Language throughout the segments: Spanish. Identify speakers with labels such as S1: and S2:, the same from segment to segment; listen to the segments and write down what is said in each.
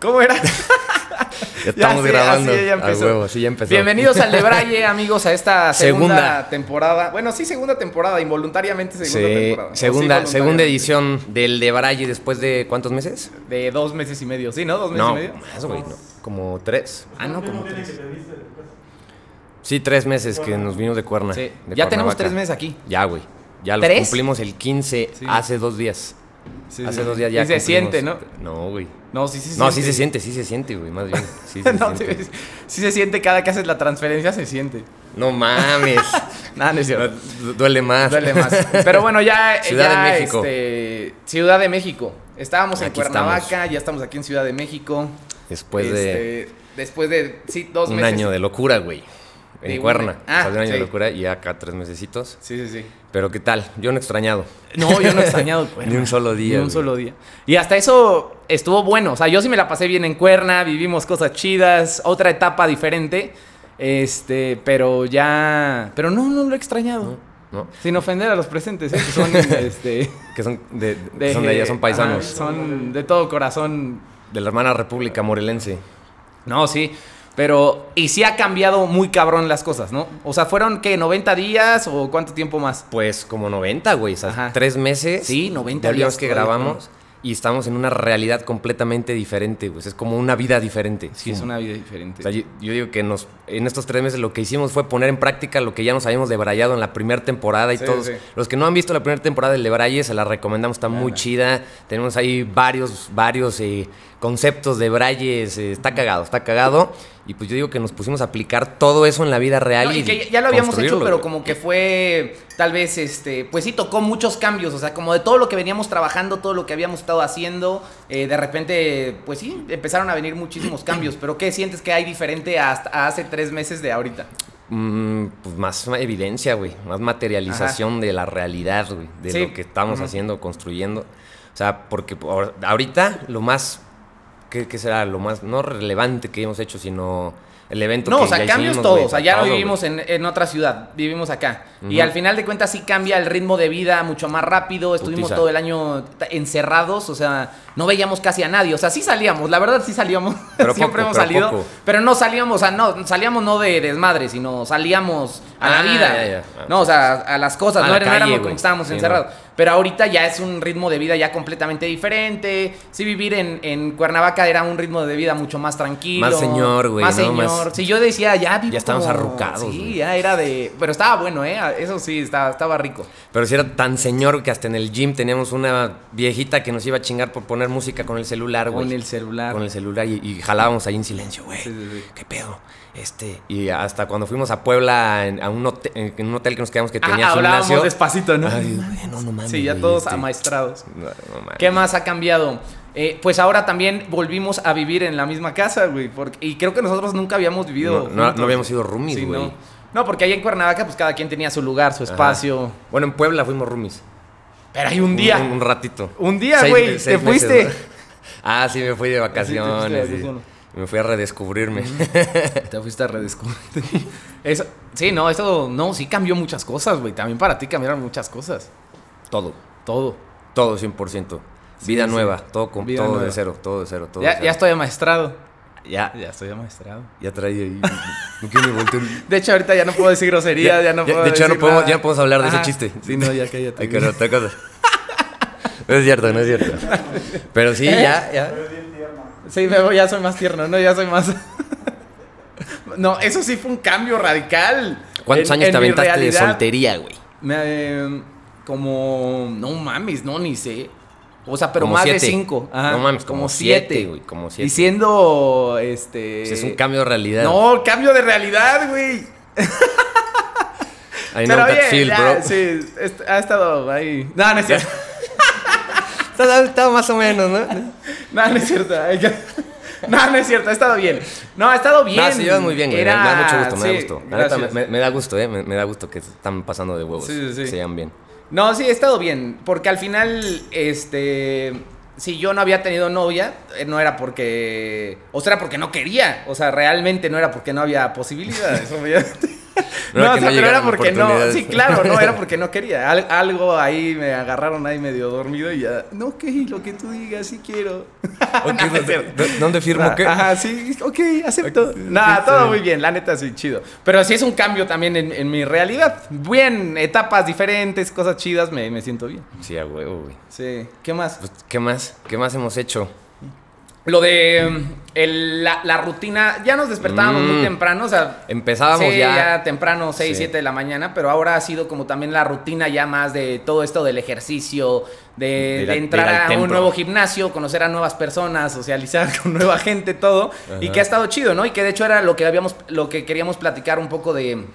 S1: ¿Cómo era?
S2: Ya estamos grabando.
S1: así ya empezó.
S2: huevo, sí, ya empezó.
S1: Bienvenidos al de Braille, amigos, a esta segunda,
S2: Segunda.
S1: temporada. Bueno, sí, segunda temporada, involuntariamente segunda
S2: Sí,
S1: temporada. Sí,
S2: segunda, segunda edición del de Braille después de ¿cuántos meses?
S1: De dos meses y medio, ¿sí, no? ¿Dos meses
S2: No,
S1: y medio?
S2: más, güey, no, como tres.
S1: Ah, no, como tres.
S2: Sí, tres meses que nos vimos de Cuerna.
S1: Sí.
S2: de
S1: Ya tenemos tres meses aquí.
S2: Ya, güey. Ya los
S1: ¿Tres?
S2: cumplimos el 15
S1: Sí.
S2: hace dos días.
S1: Sí,
S2: hace
S1: sí,
S2: dos días ya
S1: Y se
S2: cumplimos-
S1: siente, ¿no?
S2: No, güey.
S1: No, sí, se
S2: No, sí se siente, sí se siente, güey, más bien. Sí se
S1: no,
S2: siente.
S1: sí, sí se siente cada que haces la transferencia, se siente.
S2: No mames.
S1: Nada, no es cierto.
S2: Du- Duele más.
S1: Duele más. Pero bueno, ya.
S2: Ciudad
S1: ya,
S2: de México.
S1: este, Ciudad de México. Estábamos en Cuernavaca,
S2: estamos.
S1: ya estamos aquí en Ciudad de México.
S2: Después de
S1: Este, Después de, sí, dos
S2: un
S1: meses.
S2: año de locura, güey.
S1: De
S2: En
S1: un-
S2: Cuerna.
S1: Ah,
S2: O sea, de un año
S1: sí.
S2: de locura y acá tres mesecitos.
S1: Sí, sí, sí.
S2: Pero ¿qué tal? Yo no he extrañado.
S1: No, yo no he extrañado Cuerna.
S2: Ni un solo día,
S1: Ni un
S2: güey.
S1: solo día. Y hasta eso estuvo bueno. O sea, yo sí me la pasé bien en Cuerna, vivimos cosas chidas, otra etapa diferente. Este, pero ya. Pero no, no lo he extrañado.
S2: ¿No?
S1: Sin ofender a los presentes, ¿eh? que son, este,
S2: Que son de, de- son de allá, son paisanos.
S1: son de todo corazón.
S2: De la hermana República Morelense.
S1: No, sí. Pero, y sí ha cambiado muy cabrón las cosas, ¿no? O sea, ¿fueron qué? ¿90 días o cuánto tiempo más?
S2: Pues como 90, güey. O sea,
S1: Ajá.
S2: tres meses.
S1: Sí, 90
S2: de días
S1: días
S2: que grabamos. Y estamos en una realidad completamente diferente, güey. Es como una vida diferente.
S1: Sí, es una vida diferente.
S2: O sea, yo, yo digo que nos, en estos tres meses lo que hicimos fue poner en práctica lo que ya nos habíamos debrayado en la primera temporada y
S1: Sí,
S2: todos.
S1: sí.
S2: Los que no han visto la primera temporada del de Braille, se la recomendamos, está muy chida. Tenemos ahí varios, varios eh, conceptos de Braille, eh, está cagado, está cagado. Y pues yo digo que nos pusimos a aplicar todo eso en la vida real.
S1: No,
S2: y
S1: y que ya lo habíamos hecho, pero como que fue, tal vez, este, pues sí, tocó muchos cambios, o sea, como de todo lo que veníamos trabajando, todo lo que habíamos estado haciendo, eh, de repente, pues sí, empezaron a venir muchísimos cambios, pero ¿qué sientes que hay diferente hasta hace tres meses de ahorita?
S2: Mm, pues más evidencia, güey. Más materialización de la realidad, güey. De
S1: Sí.
S2: lo que estamos haciendo, construyendo. O sea, porque por- ahorita lo más. ¿Qué, qué será? Lo más. No relevante que hemos hecho, sino el evento
S1: No,
S2: que
S1: o sea,
S2: ya
S1: cambios
S2: hicimos,
S1: todos. O sea, ya no vivimos en, en otra ciudad, vivimos acá. Y al final de cuentas sí cambia el ritmo de vida mucho más rápido. Estuvimos
S2: Putiza.
S1: todo el año encerrados, o sea, no veíamos casi a nadie. O sea, sí salíamos, la verdad sí salíamos.
S2: Pero
S1: Siempre
S2: poco,
S1: hemos
S2: pero
S1: salido.
S2: poco.
S1: Pero no salíamos, o sea, no, salíamos no de desmadre, sino salíamos a la
S2: Ah,
S1: vida.
S2: ya, ya.
S1: No, o sea, a las cosas.
S2: A
S1: no
S2: la calle,
S1: éramos como estábamos
S2: Sí,
S1: encerrados.
S2: no.
S1: Pero ahorita ya es un ritmo de vida ya completamente diferente. Sí, vivir en, en Cuernavaca era un ritmo de vida mucho más tranquilo.
S2: Más señor, güey,
S1: Más
S2: ¿no?
S1: señor.
S2: Más-
S1: Si yo decía, ya vivo
S2: Ya estábamos
S1: como-
S2: arrucados,
S1: Sí, ya era de... Pero estaba bueno, ¿eh? Eso sí, estaba, estaba rico.
S2: Pero si era tan señor que hasta en el gym teníamos una viejita que nos iba a chingar por poner música con el celular, güey.
S1: Con el celular.
S2: Con el celular y, y jalábamos ahí en silencio, güey.
S1: Sí, sí, sí.
S2: ¿Qué pedo? Este, y hasta cuando fuimos a Puebla en, a un hotel, en un hotel que nos quedamos que
S1: Ah,
S2: tenía
S1: hablábamos
S2: gimnasio.
S1: despacito, ¿no?
S2: Ay, no, no mames.
S1: sí, ya todos
S2: este,
S1: amaestrados.
S2: no, no mames.
S1: ¿Qué más ha cambiado? Eh, pues ahora también volvimos a vivir en la misma casa, güey. porque- y creo que nosotros nunca habíamos vivido.
S2: No, no-
S1: juntos.
S2: no habíamos sido roomies,
S1: Sí,
S2: güey.
S1: no. No, porque ahí en Cuernavaca, pues cada quien tenía su lugar, su
S2: Ajá.
S1: espacio.
S2: Bueno, en Puebla fuimos roomies.
S1: Pero hay un día.
S2: Un, un ratito.
S1: Un día, güey, te
S2: meses,
S1: fuiste.
S2: ¿no? Ah, sí, me fui de
S1: de
S2: vacaciones. sí.
S1: vacaciones.
S2: Me fui a redescubrirme.
S1: Te fuiste a redescubrirte. Eso, sí, no, eso no, sí cambió muchas cosas, güey. También para ti cambiaron muchas cosas.
S2: todo.
S1: Todo.
S2: Todo 100%. Vida
S1: sí.
S2: nueva. Todo, con,
S1: Vida
S2: todo
S1: nueva.
S2: de cero. Todo de cero. Todo de
S1: Ya,
S2: cero.
S1: ya estoy amaestrado.
S2: Ya,
S1: Ya estoy amaestrado.
S2: ya traía ahí. No quiero voltear.
S1: De hecho, ahorita ya no puedo decir grosería, ya, no puedo
S2: de hecho, ya no
S1: decir
S2: podemos,
S1: nada.
S2: ya podemos hablar de
S1: Ajá.
S2: ese chiste.
S1: Sí, no, ya cállate.
S2: Hay que no, otra cosa. No es cierto, no es cierto. Pero sí, ya, ya.
S1: Sí, me voy, ya soy más tierno, no, ya soy más. no, eso sí fue un cambio radical.
S2: ¿Cuántos
S1: En-
S2: años
S1: en
S2: te aventaste de
S1: realidad,
S2: soltería, güey?
S1: Me, eh, como. No mames, no, ni sé. O sea, pero
S2: Como
S1: más de cinco. Ajá,
S2: No mames, como siete, güey, como siete.
S1: Y siendo. Este.
S2: Es un cambio de realidad.
S1: No, cambio de realidad, güey.
S2: I know
S1: Pero
S2: that
S1: bien,
S2: feel,
S1: ya,
S2: bro.
S1: sí, ha estado ahí. No, no es cierto.
S2: Está más o menos, ¿no?
S1: No, no es cierto. No, no es cierto, ha estado bien. No, ha estado bien.
S2: No, se llevan muy bien, güey. Me-
S1: Era-
S2: Me da mucho gusto, me da
S1: sí,
S2: gusto. La neta, me,
S1: gracias.
S2: me- me da gusto, ¿eh? Me, me da gusto que están pasando de huevos.
S1: Sí, sí, sí.
S2: Se llevan bien.
S1: No, sí, he estado bien. Porque al final, este. Si yo no había tenido novia, eh, no era porque. O sea, era porque no quería. O sea, realmente no era porque no había posibilidades, obviamente. No, pero era porque no. Sí, claro, no, era porque no quería. algo ahí me agarraron ahí medio dormido y ya. No, ok, lo que tú digas, sí quiero.
S2: ¿Dónde firmo qué?
S1: Ajá, sí, ok, acepto. Nada, todo muy bien, la neta sí, chido. Pero sí es un cambio también en, mi realidad. Bien, etapas diferentes, cosas chidas, me, me siento bien.
S2: Sí, a huevo, güey.
S1: Sí. ¿Qué más?
S2: Pues, ¿Qué más? ¿Qué más hemos hecho?
S1: Lo de la, rutina, ya nos despertábamos muy mm. temprano, o sea,
S2: empezábamos
S1: ya. temprano, 6, 7 de la mañana, pero ahora ha sido como también la rutina ya más de todo esto del ejercicio, de, entrar a un nuevo gimnasio, conocer a nuevas personas, socializar con nueva gente, todo, y que ha estado chido, ¿no? Y que de hecho era lo que habíamos, lo que queríamos platicar un poco de,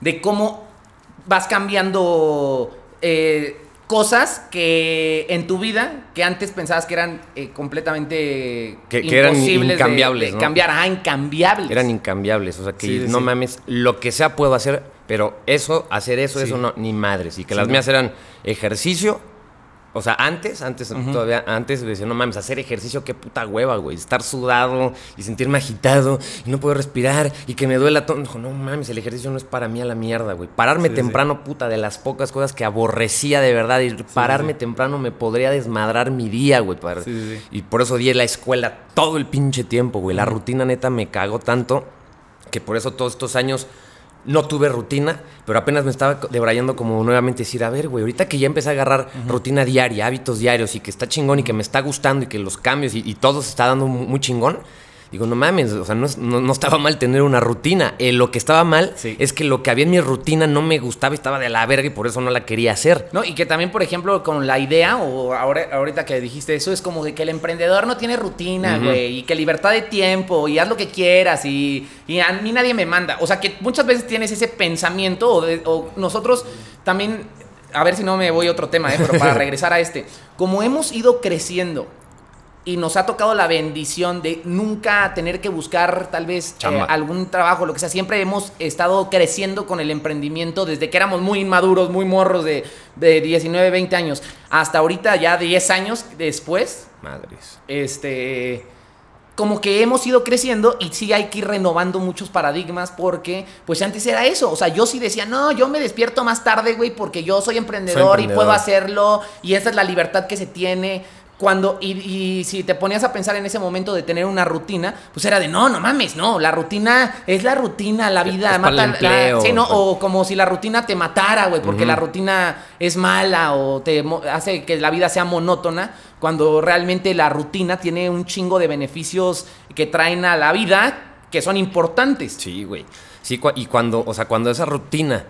S1: de cómo vas cambiando eh, cosas que en tu vida que antes pensabas que eran eh, completamente
S2: que, imposibles eran incambiables,
S1: de, cambiar, ah, incambiables.
S2: Eran incambiables, o sea que no mames, lo que sea puedo hacer, pero eso, hacer eso, eso no, ni madres. Y que las mías eran ejercicio, o sea, antes, antes, todavía, antes decía, no mames, hacer ejercicio, qué puta hueva, güey. Estar sudado y sentirme agitado y no puedo respirar y que me duela todo. Dijo, no mames, el ejercicio no es para mí a la mierda, güey. Pararme temprano, puta, de las pocas cosas que aborrecía de verdad. Y pararme temprano me podría desmadrar mi día, güey. Y por eso di la escuela todo el pinche tiempo, güey. La rutina neta me cagó tanto que por eso todos estos años no tuve rutina, pero apenas me estaba debrayando como nuevamente decir, a ver, güey, ahorita que ya empecé a agarrar rutina diaria, hábitos diarios y que está chingón y que me está gustando y que los cambios y, y todo se está dando muy chingón, Digo, no mames, o sea, no, estaba mal tener una rutina. Eh, lo que estaba mal es que lo que había en mi rutina no me gustaba, estaba de la verga y por eso no la quería hacer.
S1: No, y que también, por ejemplo, con la idea, o ahora, ahorita que dijiste eso, es como de que el emprendedor no tiene rutina, güey, y que libertad de tiempo, y haz lo que quieras, y, a mí nadie me manda. O sea, que muchas veces tienes ese pensamiento, o, o nosotros también, a ver si no me voy a otro tema, eh, pero para regresar a este, como hemos ido creciendo y nos ha tocado la bendición de nunca tener que buscar tal vez eh, algún trabajo, lo que sea. Siempre hemos estado creciendo con el emprendimiento desde que éramos muy inmaduros, muy morros de, de 19, 20 años, hasta ahorita ya 10 años después.
S2: Madres.
S1: Este como que hemos ido creciendo y sí hay que ir renovando muchos paradigmas porque, pues antes era eso. O sea, yo sí decía, no, yo me despierto más tarde, güey, porque yo soy emprendedor, y puedo hacerlo y esa es la libertad que se tiene. Cuando, y, si te ponías a pensar en ese momento de tener una rutina, pues era de no, no mames, no, la rutina es la rutina, la vida mata. sí, ¿no? O como si la rutina te matara, güey, porque la rutina es mala o te hace que la vida sea monótona, cuando realmente la rutina tiene un chingo de beneficios que traen a la vida que son importantes.
S2: Sí, güey. Sí, y cuando, o sea, cuando esa rutina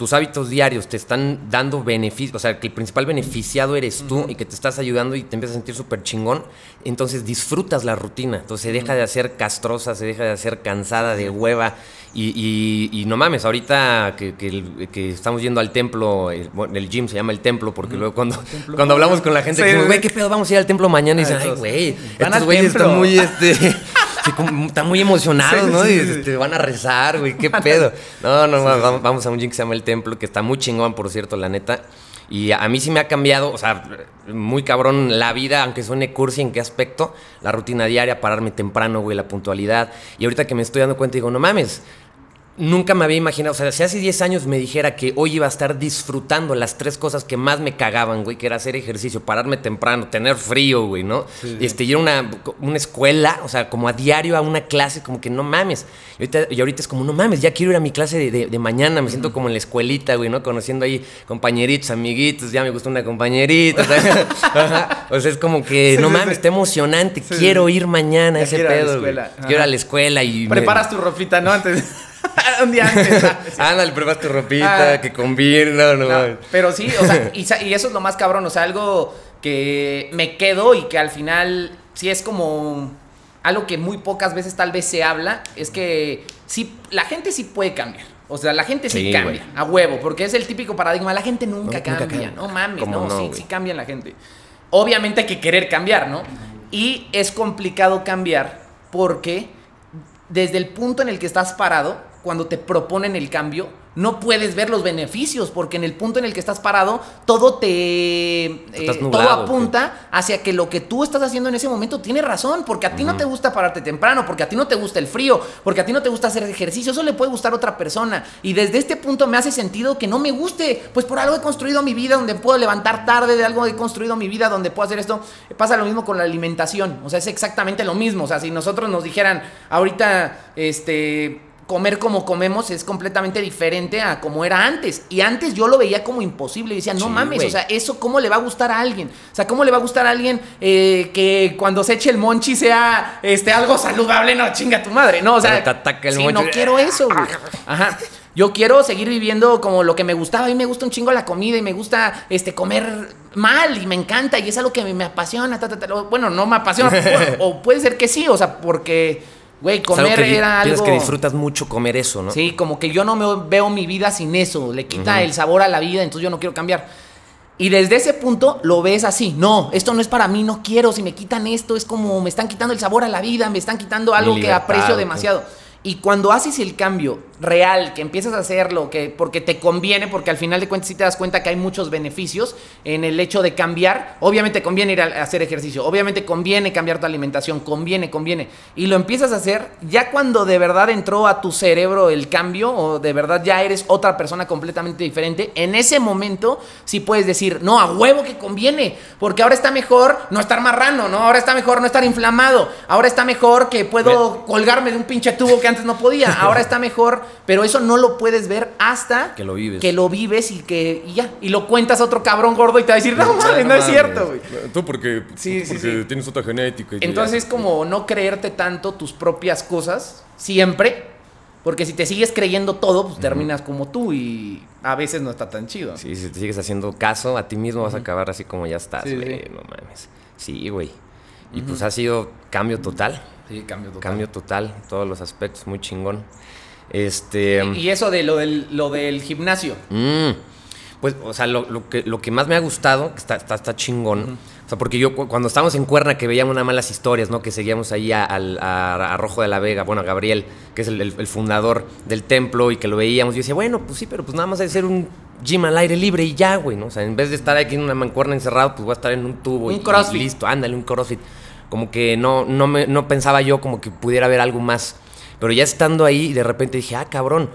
S2: tus hábitos diarios te están dando beneficio, o sea, que el principal beneficiado eres tú y que te estás ayudando y te empiezas a sentir súper chingón, entonces disfrutas la rutina. Entonces se deja de hacer castrosa, se deja de hacer cansada, de hueva. Y, no mames, ahorita que, estamos yendo al templo, el, el, gym se llama el templo, porque luego cuando, cuando hablamos con la gente, decimos, güey, ¿qué pedo? Vamos a ir al templo mañana. Y dicen, ay, güey, estos güeyes están muy, este... están muy emocionados, ¿no? y te este, van a rezar, güey, qué pedo. No, no, vamos, a un gym que se llama El Templo, que está muy chingón, por cierto, la neta. Y a mí sí me ha cambiado, o sea, muy cabrón la vida, aunque suene cursi, ¿en qué aspecto? La rutina diaria, pararme temprano, güey, la puntualidad. Y ahorita que me estoy dando cuenta, digo, no mames, nunca me había imaginado, o sea, si hace 10 años me dijera que hoy iba a estar disfrutando las tres cosas que más me cagaban, güey, que era hacer ejercicio, pararme temprano, tener frío, güey, ¿no? Y este, ir a una, una, escuela, o sea, como a diario a una clase, como que no mames. Y ahorita, y ahorita es como, no mames, ya quiero ir a mi clase de, de, mañana, me siento como en la escuelita, güey, ¿no? Conociendo ahí compañeritos, amiguitos, ya me gusta una compañerita. o sea, es como que, no mames, está emocionante, quiero ir mañana a ese pedo. Quiero ir a la escuela y...
S1: Preparas tu ropita, ¿no? Antes... un día antes.
S2: Ándale, pruebas tu ropita, ah. que combina, no, no,
S1: Pero sí, o sea, y, eso es lo más cabrón, o sea, algo que me quedo y que al final sí es como algo que muy pocas veces tal vez se habla, es que sí, la gente sí puede cambiar. O sea, la gente sí, cambia, a huevo, porque es el típico paradigma, la gente nunca, cambia, no mames, no, sí, sí cambian la gente. Obviamente hay que querer cambiar, ¿no? Y es complicado cambiar porque desde el punto en el que estás parado, cuando te proponen el cambio, no puedes ver los beneficios, porque en el punto en el que estás parado, todo te. Eh,
S2: nublado,
S1: todo apunta hacia que lo que tú estás haciendo en ese momento tiene razón, porque a ti no te gusta pararte temprano, porque a ti no te gusta el frío, porque a ti no te gusta hacer ejercicio, eso le puede gustar a otra persona. Y desde este punto me hace sentido que no me guste, pues por algo he construido mi vida donde puedo levantar tarde, de algo he construido mi vida donde puedo hacer esto. Pasa lo mismo con la alimentación, o sea, es exactamente lo mismo. O sea, si nosotros nos dijeran ahorita, este comer como comemos es completamente diferente a como era antes. Y antes yo lo veía como imposible. Y decía, no
S2: Sí,
S1: mames, o sea, ¿eso cómo le va a gustar a alguien? O sea, ¿cómo le va a gustar a alguien eh, que cuando se eche el monchi sea este, algo saludable? No, chinga tu madre. No, o sea,
S2: Pero te ataca el
S1: sí,
S2: monchi.
S1: no quiero eso, güey. Ajá. Yo quiero seguir viviendo como lo que me gustaba. A mí me gusta un chingo la comida y me gusta este, comer mal y me encanta y es algo que me, me apasiona. ta, ta, ta. Bueno, no me apasiona. o, o puede ser que sí, o sea, porque, güey,
S2: Es algo
S1: comer
S2: que
S1: era algo...
S2: que disfrutas mucho comer eso, ¿no?
S1: Sí, como que yo no me veo mi vida sin eso. Le quita el sabor a la vida, entonces yo no quiero cambiar. Y desde ese punto lo ves así. No, esto no es para mí, no quiero. Si me quitan esto, es como me están quitando el sabor a la vida, me están quitando algo que aprecio demasiado. Y cuando haces el cambio real, que empiezas a hacerlo, que porque te conviene, porque al final de cuentas sí te das cuenta que hay muchos beneficios en el hecho de cambiar. Obviamente conviene ir a hacer ejercicio, obviamente conviene cambiar tu alimentación, conviene, conviene. Y lo empiezas a hacer ya cuando de verdad entró a tu cerebro el cambio o de verdad ya eres otra persona completamente diferente. En ese momento sí puedes decir, no, a huevo que conviene, porque ahora está mejor no estar marrano, ¿no? Ahora está mejor no estar inflamado, ahora está mejor que puedo colgarme de un pinche tubo que antes no podía, ahora está mejor, pero eso no lo puedes ver hasta
S2: Que lo vives.
S1: que lo vives y que y ya, y lo cuentas a otro cabrón gordo y te va a decir, no, mames, no es cierto, güey.
S3: Tú porque,
S1: Sí,
S3: tú
S1: sí,
S3: porque
S1: sí.
S3: tienes otra genética. y
S1: Entonces es como no creerte tanto tus propias cosas siempre, porque si te sigues creyendo todo, pues terminas como tú y a veces no está tan chido.
S2: Sí, si te sigues haciendo caso a ti mismo vas a acabar así como ya estás, güey. No mames. Sí, güey. Y pues ha sido cambio total.
S1: Sí, cambio total.
S2: Cambio total todos los aspectos, muy chingón. Este.
S1: Y eso de lo del, lo del gimnasio.
S2: mm, pues, o sea, lo, lo que, lo que más me ha gustado, que está, está, está chingón. O sea, porque yo cu- cuando estábamos en Cuerna, que veíamos nada más las historias, ¿no? Que seguíamos ahí a, a- a Rojo de la Vega, bueno, a Gabriel, que es el, el- el fundador del templo, y que lo veíamos. Yo decía, bueno, pues sí, pero pues nada más hay que ser un gym al aire libre y ya, güey, ¿no? O sea, en vez de estar aquí en una mancuerna encerrado, pues voy a estar en un tubo.
S1: Un
S2: y,
S1: crossfit.
S2: y listo, ándale, un crossfit. Como que no, no, me, no pensaba yo como que pudiera haber algo más. Pero ya estando ahí, de repente dije, ah, cabrón,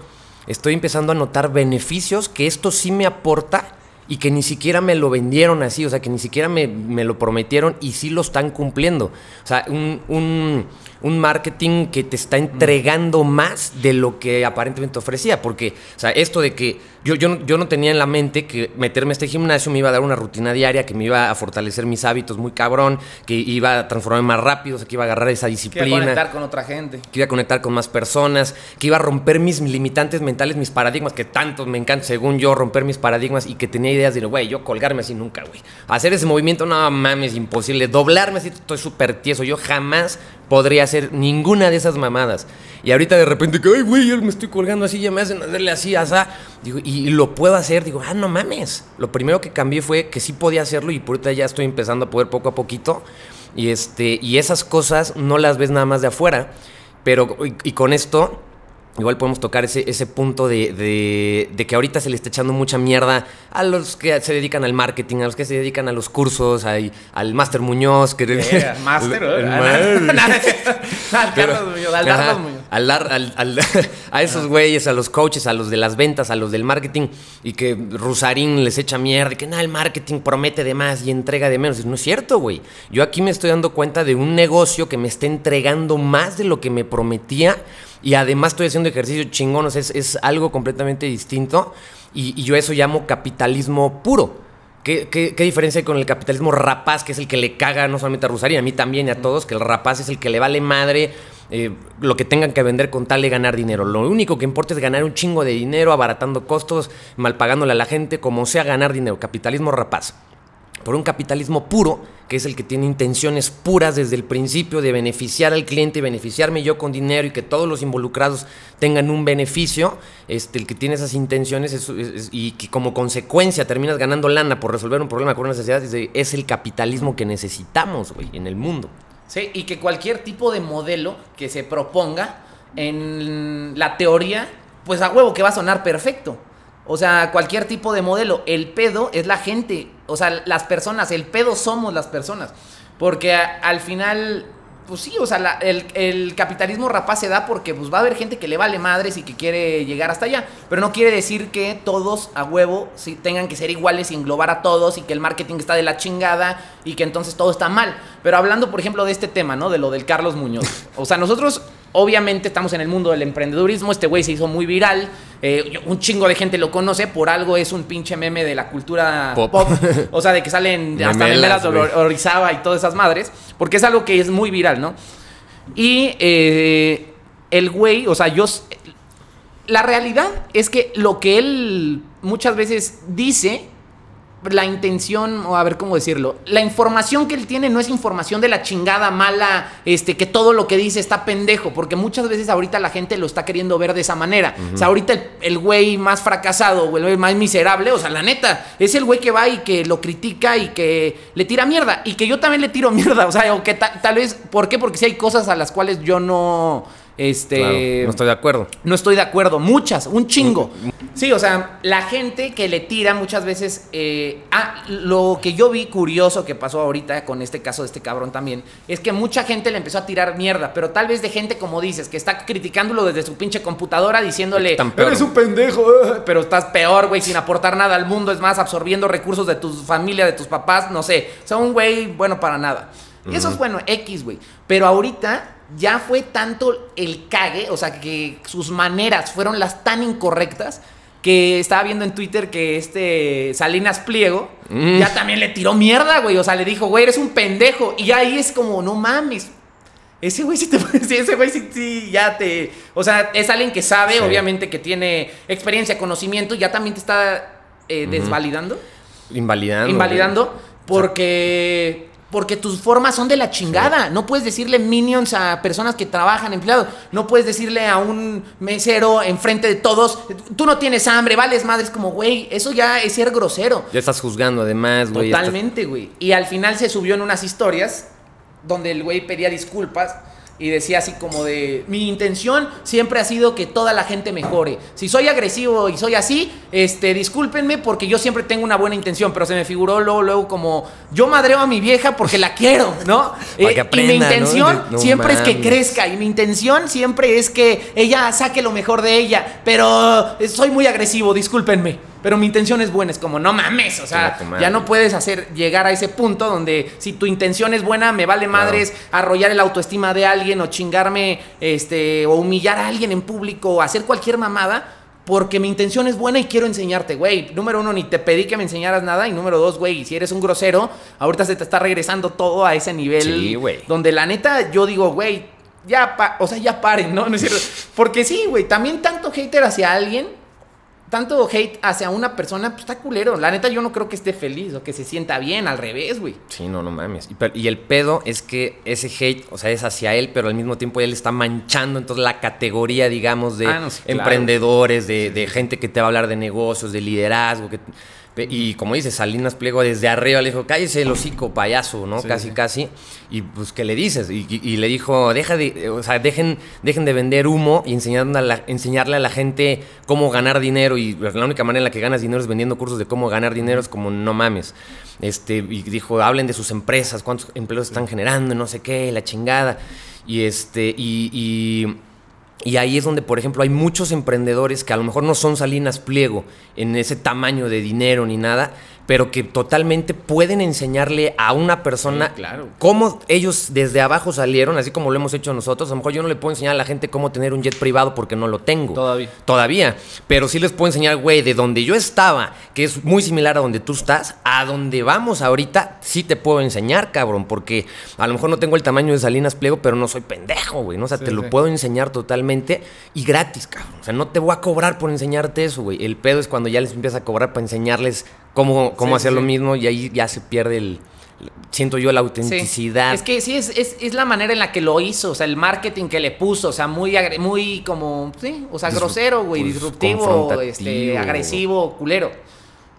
S2: estoy empezando a notar beneficios que esto sí me aporta y que ni siquiera me lo vendieron así, o sea, que ni siquiera me, me lo prometieron y sí lo están cumpliendo. O sea, un, un- un marketing que te está entregando más de lo que aparentemente ofrecía, porque, o sea, esto de que yo, yo, no- yo no tenía en la mente que meterme a este gimnasio me iba a dar una rutina diaria, que me iba a fortalecer mis hábitos muy cabrón, que iba a transformarme más rápido, o sea, que iba a agarrar esa
S1: Que
S2: disciplina
S1: conectar con otra gente.
S2: que iba a conectar con más personas, que iba a romper mis limitantes mentales, mis paradigmas, que tanto me encanta, según yo, romper mis paradigmas y que tenía ideas de, güey, yo colgarme así nunca, güey. Hacer ese movimiento, no mames, imposible. Doblarme así, estoy súper tieso. Yo jamás podría hacer ninguna de esas mamadas. Y ahorita de repente, que, ay, güey, yo me estoy colgando así, ya me hacen hacerle así, asá. Digo, y, lo puedo hacer. Digo, ah, no mames. Lo primero que cambié fue que sí podía hacerlo y por ahorita ya estoy empezando a poder poco a poquito. Y, este, y esas cosas no las ves nada más de afuera. Pero, y con esto, igual podemos tocar ese, ese punto de, de- de que ahorita se le está echando mucha mierda a los que se dedican al marketing, a los que se dedican a los cursos, hay- al Máster Muñoz. Que,
S1: Máster,
S2: El- el
S1: ¿eh?
S2: ma-
S1: Al Carlos Muñoz, al Muñoz.
S2: Al al- al- a esos güeyes, a los coaches, a los de las ventas, a los del marketing, y que Rusarín les echa mierda, que nada, el marketing promete de más y entrega de menos. No es cierto, güey. Yo aquí me estoy dando cuenta de un negocio que me está entregando más de lo que me prometía, y además estoy haciendo ejercicio chingón, o sea, es, es algo completamente distinto, y, y yo eso llamo capitalismo puro. ¿Qué, diferencia hay con el capitalismo rapaz, que es el que le caga no solamente a Rusarín, a mí también y a todos, que el rapaz es el que le vale madre eh, lo que tengan que vender con tal de ganar dinero? Lo único que importa es ganar un chingo de dinero, abaratando costos, malpagándole a la gente, como sea ganar dinero. Capitalismo rapaz. Por un capitalismo puro, que es el que tiene intenciones puras desde el principio de beneficiar al cliente y beneficiarme yo con dinero y que todos los involucrados tengan un beneficio, este, el que tiene esas intenciones es- es- es- y que como consecuencia terminas ganando lana por resolver un problema con una de- es el capitalismo que necesitamos, güey, en el mundo.
S1: Sí, y que cualquier tipo de modelo que se proponga en la teoría pues a huevo que va a sonar perfecto. O sea, cualquier tipo de modelo. El pedo es la gente. O sea, las personas. El pedo somos las personas. Porque al final, pues sí, o sea, la- el, el capitalismo rapaz se da porque pues va a haber gente que le vale madres y que quiere llegar hasta allá. Pero no quiere decir que todos a huevo sí, tengan que ser iguales y englobar a todos y que el marketing está de la chingada y que entonces todo está mal. Pero hablando, por ejemplo, de este tema, ¿no? De lo del Carlos Muñoz. O sea, nosotros obviamente estamos en el mundo del emprendedurismo. Este güey se hizo muy viral. eh, un chingo de gente lo conoce. Por algo es un pinche meme de la cultura
S2: Pop.
S1: pop. O sea, de que salen hasta
S2: Memelas,
S1: Orizaba y todas esas madres. Porque es algo que es muy viral, ¿no? Y eh, el güey, o sea, yo... La realidad es que lo que él muchas veces dice, la intención, o a ver cómo decirlo, la información que él tiene no es información de la chingada mala, este, que todo lo que dice está pendejo, porque muchas veces ahorita la gente lo está queriendo ver de esa manera. O sea, ahorita el, el güey más fracasado, o el güey más miserable, o sea, la neta, es el güey que va y que lo critica y que le tira mierda, y que yo también le tiro mierda, o sea, o que ta- tal vez, ¿por qué? Porque si hay cosas a las cuales yo no, este...
S2: Claro, no estoy de acuerdo.
S1: No estoy de acuerdo, muchas, un chingo. Sí, o sea, la gente que le tira muchas veces. eh, ah, lo que yo vi curioso que pasó ahorita con este caso de este cabrón también, es que mucha gente le empezó a tirar mierda, pero tal vez de gente como dices, que está criticándolo desde su pinche computadora, diciéndole, eres un pendejo, eh", pero estás peor, güey, sin aportar nada al mundo, es más, absorbiendo recursos de tu familia, de tus papás, no sé. O sea, un güey bueno para nada. Y eso es bueno, X, güey. Pero ahorita ya fue tanto el cague, o sea, que sus maneras fueron las tan incorrectas que estaba viendo en Twitter que este Salinas Pliego
S2: Mm.
S1: ya también le tiró mierda, güey. O sea, le dijo, güey, eres un pendejo. Y ahí es como, no mames. Ese güey sí te sí, ese güey sí, sí, ya te. O sea, es alguien que sabe,
S2: Sí.
S1: obviamente, que tiene experiencia, conocimiento, y ya también te está eh, desvalidando
S2: Invalidando.
S1: invalidando porque porque tus formas son de la chingada. No puedes decirle minions a personas que trabajan empleados. No puedes decirle a un mesero enfrente de todos, tú no tienes hambre, vales madres como, güey, eso ya es ser grosero.
S2: Ya estás juzgando además, güey.
S1: Totalmente, güey. Y al final se subió en unas historias donde el güey pedía disculpas y decía así como de, mi intención siempre ha sido que toda la gente mejore. Si soy agresivo y soy así, este, discúlpenme porque yo siempre tengo una buena intención, pero se me figuró luego, luego como, yo madreo a mi vieja porque la quiero, ¿no? Eh,
S2: que
S1: y mi intención
S2: No
S1: siempre es que crezca y mi intención siempre es que ella saque lo mejor de ella, pero eh, soy muy agresivo, discúlpenme. Pero mi intención es buena, es como, no mames, o sea, ya no puedes hacer llegar a ese punto donde si tu intención es buena, me vale madres arrollar el autoestima de alguien o chingarme, este, o humillar a alguien en público o hacer cualquier mamada. Porque mi intención es buena y quiero enseñarte, güey. Número uno, ni te pedí que me enseñaras nada. Y número dos, güey, si eres un grosero, ahorita se te está regresando todo a ese nivel.
S2: Sí, güey.
S1: Donde la neta, yo digo, güey, ya, pa- o sea, ya paren, ¿no? No es cierto. Porque sí, güey, también tanto hater hacia alguien, tanto hate hacia una persona, pues está culero. La neta, yo no creo que esté feliz o que se sienta bien, al revés, güey.
S2: Sí, no, no mames. Y, el pedo es que ese hate, o sea, es hacia él, pero al mismo tiempo él está manchando entonces la categoría, digamos, de
S1: Ah, no, sí, claro.
S2: emprendedores, de, de gente que te va a hablar de negocios, de liderazgo. Que, y como dice, Salinas Pliego desde arriba le dijo, cállese el hocico, payaso, ¿no?
S1: Sí,
S2: casi,
S1: sí.
S2: casi. Y pues, ¿qué le dices? Y, y- y le dijo, deja de, o sea, dejen, dejen de vender humo y enseñarle a, la, enseñarle a la gente cómo ganar dinero. Y pues, la única manera en la que ganas dinero es vendiendo cursos de cómo ganar dinero, es como, no mames. Este, y dijo, hablen de sus empresas, cuántos empleos están generando, no sé qué, la chingada. Y este, y, y- y ahí es donde, por ejemplo, hay muchos emprendedores que a lo mejor no son Salinas Pliego en ese tamaño de dinero ni nada, pero que totalmente pueden enseñarle a una persona
S1: Sí, claro.
S2: cómo ellos desde abajo salieron, así como lo hemos hecho nosotros. A lo mejor yo no le puedo enseñar a la gente cómo tener un jet privado porque no lo tengo.
S1: Todavía.
S2: Todavía. Pero sí les puedo enseñar, güey, de donde yo estaba, que es muy similar a donde tú estás, a donde vamos ahorita, sí te puedo enseñar, cabrón. Porque a lo mejor no tengo el tamaño de Salinas Pliego, pero no soy pendejo, güey. ¿no? O sea,
S1: Sí,
S2: te lo puedo enseñar totalmente y gratis, cabrón. O sea, no te voy a cobrar por enseñarte eso, güey. El pedo es cuando ya les empiezas a cobrar para enseñarles cómo, cómo
S1: Sí,
S2: hacer
S1: sí.
S2: lo mismo y ahí ya se pierde el. Siento yo la
S1: Sí.
S2: autenticidad.
S1: Es que sí, es, es, es la manera en la que lo hizo, o sea, el marketing que le puso, o sea, muy, muy como, sí, o sea,
S2: Disru-
S1: grosero, güey,
S2: pues,
S1: disruptivo, este, agresivo, culero.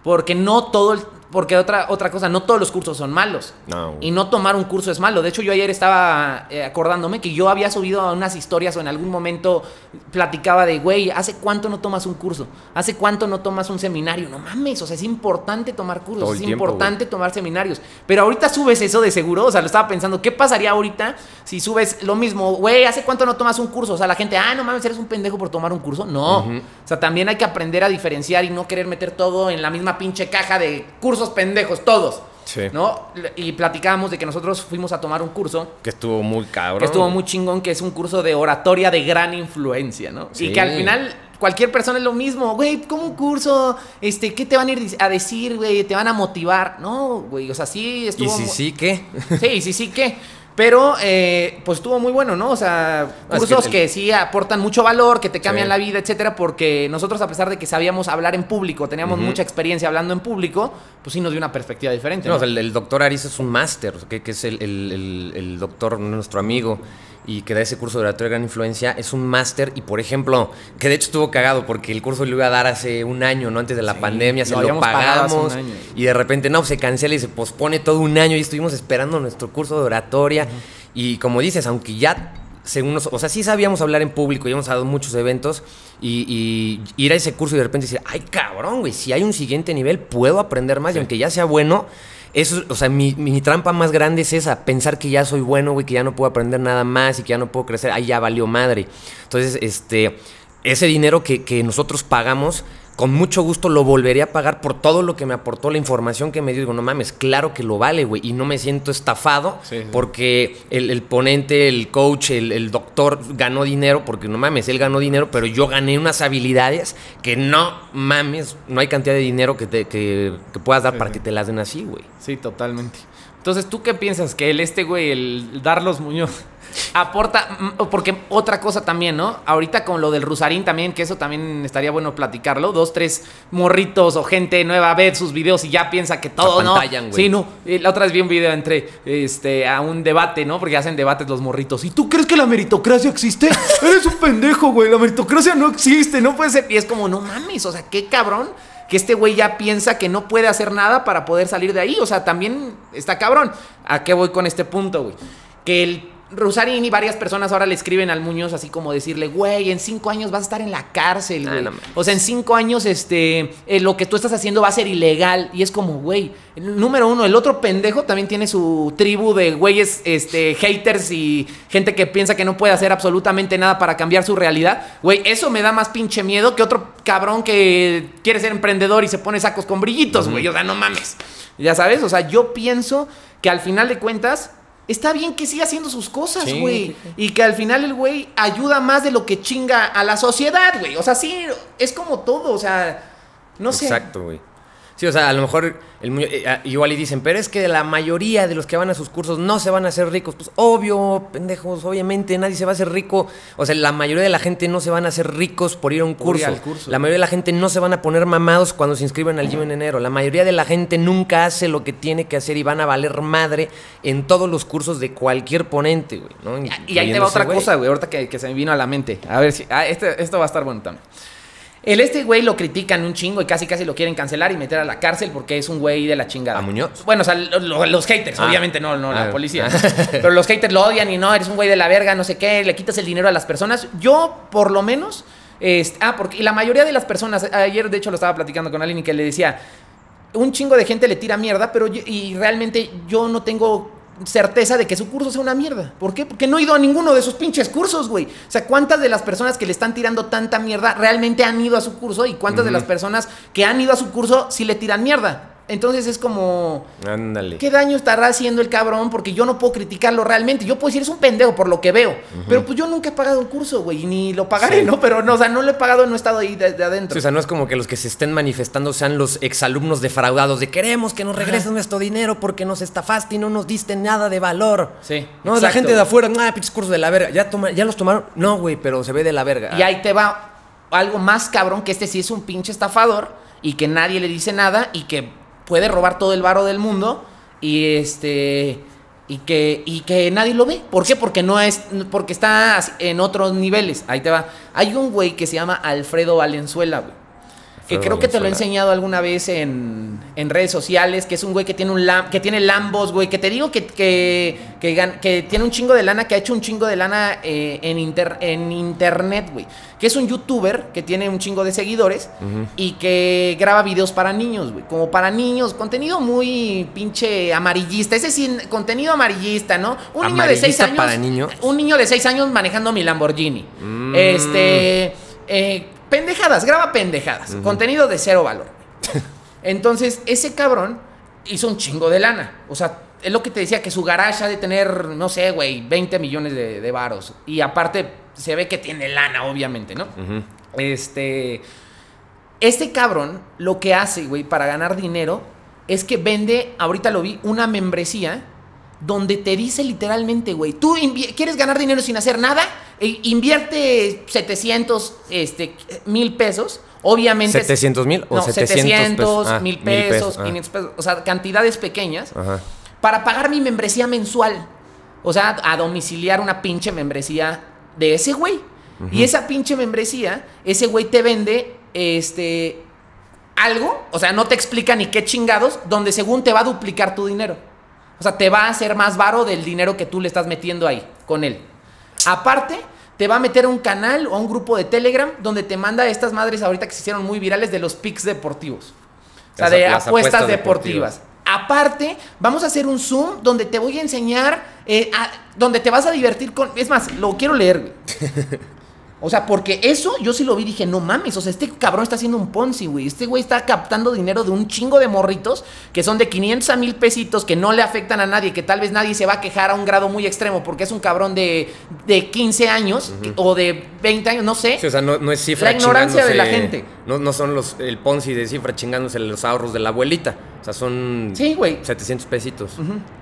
S1: Porque no todo el, porque otra, otra cosa, no todos los cursos son malos.
S2: No.
S1: Y no tomar un curso es malo. De hecho, yo ayer estaba eh, acordándome que yo había subido a unas historias o en algún momento platicaba de, güey, ¿hace cuánto no tomas un curso? ¿Hace cuánto no tomas un seminario? No mames, o sea, es importante tomar cursos,
S2: Todo
S1: es
S2: tiempo,
S1: importante tomar seminarios. Pero ahorita subes eso de seguro, o sea, lo estaba pensando, ¿qué pasaría ahorita si subes lo mismo? Güey, ¿hace cuánto no tomas un curso? O sea, la gente, ah, no mames, eres un pendejo por tomar un curso. No. O sea, también hay que aprender a diferenciar y no querer meter todo en la misma pinche caja de cursos pendejos, todos.
S2: Sí.
S1: ¿No? Y platicábamos de que nosotros fuimos a tomar un curso
S2: Que estuvo muy cabrón.
S1: que estuvo muy chingón, que es un curso de oratoria de gran influencia, ¿no?
S2: Sí.
S1: Y que al final cualquier persona es lo mismo, güey, como un curso, este, ¿qué te van a ir a decir, güey? ¿Te van a motivar? No, güey, o sea, sí
S2: ¿Y
S1: estuvo...
S2: si
S1: mu-
S2: sí qué?
S1: Sí, sí, sí, ¿qué? Pero, eh, pues estuvo muy bueno, ¿no? O sea,
S2: Ah, es
S1: cursos
S2: que
S1: sí aportan mucho valor, que te cambian
S2: Sí.
S1: la vida, etcétera, porque nosotros, a pesar de que sabíamos hablar en público, teníamos mucha experiencia hablando en público, pues sí nos dio una perspectiva diferente.
S2: No,
S1: ¿no?
S2: o sea, el, el doctor Aris es un máster, que, que es el doctor, nuestro amigo, y que da ese curso de oratoria de gran influencia, es un máster. Y por ejemplo, que de hecho estuvo cagado porque el curso lo iba a dar hace un año, ¿no? Antes de la
S1: Sí,
S2: pandemia, se
S1: lo
S2: pagamos. Y de repente, no, se cancela y se pospone todo un año. Y estuvimos esperando nuestro curso de oratoria. Y como dices, aunque ya según nos, o sea, sí sabíamos hablar en público, y hemos dado muchos eventos y, y ir a ese curso y de repente decir, ay cabrón, güey, si hay un siguiente nivel, puedo aprender más y aunque ya sea bueno, eso, o sea, mi, trampa más grande es esa, pensar que ya soy bueno, güey, que ya no puedo aprender nada más y que ya no puedo crecer, ahí ya valió madre. Entonces, este, ese dinero que, que nosotros pagamos, con mucho gusto lo volvería a pagar por todo lo que me aportó, la información que me dio. Digo, no mames, claro que lo vale, güey. Y no me siento estafado
S1: Sí, sí.
S2: porque el, el ponente, el coach, el, el doctor ganó dinero, porque no mames, él ganó dinero, pero yo gané unas habilidades que no mames, no hay cantidad de dinero que, te, que, que puedas dar
S1: Sí,
S2: para que te las den así, güey.
S1: Sí, totalmente. Entonces, ¿tú qué piensas? Que el este, güey, el Darlos Muñoz, aporta, mm, porque otra cosa también, ¿no? Ahorita con lo del Rusarín también, que eso también estaría bueno platicarlo. Dos, tres morritos o gente nueva ve sus videos y ya piensa que todo, ¿no?
S2: güey.
S1: Sí, no. Eh, La otra vez vi un video entre, este, a un debate, ¿no? Porque hacen debates los morritos. ¿Y tú crees que la meritocracia existe? Eres un pendejo, güey. La meritocracia no existe, no puede ser. Y es como, no mames, o sea, qué cabrón que este güey ya piensa que no puede hacer nada para poder salir de ahí. O sea, también está cabrón. ¿A qué voy con este punto, güey? Que el Rosarín y varias personas ahora le escriben al Muñoz así como decirle, güey, en cinco años vas a estar en la cárcel,
S2: Ah,
S1: güey.
S2: no
S1: o sea, en cinco años, este, eh, lo que tú estás haciendo va a ser ilegal. Y es como, güey, número uno, el otro pendejo también tiene su tribu de güeyes, este, haters y gente que piensa que no puede hacer absolutamente nada para cambiar su realidad. Güey, eso me da más pinche miedo que otro cabrón que quiere ser emprendedor y se pone sacos con brillitos, güey. O sea, no mames. Ya sabes, o sea, yo pienso que al final de cuentas... Está bien que siga haciendo sus cosas, güey.
S2: sí, sí.
S1: Y que al final el güey ayuda más de lo que chinga a la sociedad, güey. O sea, sí, es como todo, o sea, no sé.
S2: Exacto, güey. Sí, o sea, a lo mejor el eh, ah, igual y dicen, pero es que la mayoría de los que van a sus cursos no se van a hacer ricos. Pues obvio, pendejos, obviamente nadie se va a hacer rico. O sea, la mayoría de la gente no se van a hacer ricos por ir a un curso. La mayoría de la gente no se van a poner mamados cuando se inscriben al gym en enero. La mayoría de la gente nunca hace lo que tiene que hacer y van a valer madre en todos los cursos de cualquier ponente, güey. ¿no?
S1: Y ahí te va otra cosa, güey, ahorita que, que se me vino a la mente. A ver si. Ah, este, esto va a estar bueno también. El este güey lo critican un chingo y casi casi lo quieren cancelar y meter a la cárcel porque es un güey de la chingada.
S2: ¿A Muñoz?
S1: Bueno, o sea, lo- lo- los haters,
S2: Ah.
S1: obviamente, no, no, la
S2: Ah.
S1: policía. Pero los haters lo odian y no, eres un güey de la verga, no sé qué, le quitas el dinero a las personas. Yo, por lo menos. este, ah, porque y la mayoría de las personas, ayer de hecho lo estaba platicando con alguien y que le decía, un chingo de gente le tira mierda, pero yo- y realmente yo no tengo certeza de que su curso sea una mierda. ¿Por qué? Porque no he ido a ninguno de esos pinches cursos, güey. O sea, ¿cuántas de las personas que le están tirando tanta mierda realmente han ido a su curso? ¿Y cuántas de las personas que han ido a su curso sí le tiran mierda? Entonces es como...
S2: Ándale.
S1: ¿Qué daño estará haciendo el cabrón? Porque yo no puedo criticarlo realmente. Yo puedo decir, es un pendejo por lo que veo. Pero pues yo nunca he pagado un curso, güey. Ni lo pagaré,
S2: Sí.
S1: ¿no? Pero no, o sea, no lo he pagado, no he estado ahí de, de adentro.
S2: Sí, o sea, no es como que los que se estén manifestando sean los exalumnos defraudados de queremos que nos regresen
S1: Ajá.
S2: nuestro dinero porque nos estafaste y no nos diste nada de valor.
S1: Sí,
S2: No, la gente de afuera, ah, pinches cursos de la verga. ¿Ya, toma- ¿Ya los tomaron? No, güey, pero se ve de la verga.
S1: Y ahí te va algo más cabrón que este sí es un pinche estafador y que nadie le dice nada y que puede robar todo el varo del mundo y este y que y que nadie lo ve. ¿Por qué? Porque no es porque está en otros niveles. Ahí te va. Hay un güey que se llama Alfredo Valenzuela, güey. Que creo que te lo he enseñado alguna vez en, en redes sociales, que es un güey que tiene un lam- que tiene Lambos, güey, que te digo que, que, que, tiene un chingo de lana, que ha hecho un chingo de lana eh, en, inter- en internet, güey. Que es un youtuber que tiene un chingo de seguidores y que graba videos para niños, güey. Como para niños, contenido muy pinche amarillista. Ese sí, contenido amarillista, ¿no? Un niño de 6
S2: ¿Amarillista
S1: años.
S2: para niños?
S1: Un niño de 6 años manejando mi Lamborghini.
S2: Mm.
S1: Este. eh, pendejadas, graba pendejadas. Contenido de cero valor. Entonces, ese cabrón hizo un chingo de lana. O sea, es lo que te decía, que su garage ha de tener, no sé, güey, 20 millones de, de varos. Y aparte, se ve que tiene lana, obviamente, ¿no? Este. Este cabrón lo que hace, güey, para ganar dinero es que vende, ahorita lo vi, una membresía donde te dice literalmente, güey, tú quieres ganar dinero sin hacer nada, E- invierte 700, este, mil pesos. Obviamente.
S2: 700 mil o
S1: no,
S2: 700
S1: 700,
S2: pesos. Ah,
S1: mil pesos,
S2: ah.
S1: 500 pesos. O sea, cantidades pequeñas
S2: Ajá.
S1: para pagar mi membresía mensual. O sea, a domiciliar una pinche membresía de ese güey. Y esa pinche membresía, ese güey te vende este algo, o sea, no te explica ni qué chingados, donde según te va a duplicar tu dinero. O sea, te va a hacer más varo del dinero que tú le estás metiendo ahí con él. Aparte, te va a meter a un canal o a un grupo de Telegram donde te manda estas madres ahorita que se hicieron muy virales de los pics deportivos. O sea,
S2: Las-
S1: de
S2: las
S1: apuestas,
S2: apuestas
S1: deportivas. Aparte, vamos a hacer un Zoom donde te voy a enseñar, eh, a- donde te vas a divertir con... Es más, lo quiero leer, güey. O sea, porque eso yo sí lo vi y dije, no mames, o sea, este cabrón está haciendo un Ponzi, güey. Este güey está captando dinero de un chingo de morritos que son de 500 a 1000 pesitos que no le afectan a nadie, que tal vez nadie se va a quejar a un grado muy extremo porque es un cabrón de, de 15 años o de 20 años, no sé.
S2: Sí, o sea, no, no es cifra
S1: La ignorancia de la gente.
S2: No, no son los, el Ponzi de cifra chingándose los ahorros de la abuelita. O sea, son
S1: Sí, güey.
S2: 700 pesitos.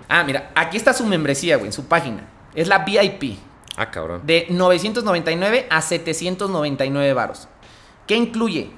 S1: Ah, mira, aquí está su membresía, güey, en su página. Es la VIP.
S2: Ah, cabrón.
S1: de 999 a 799 varos. ¿Qué incluye?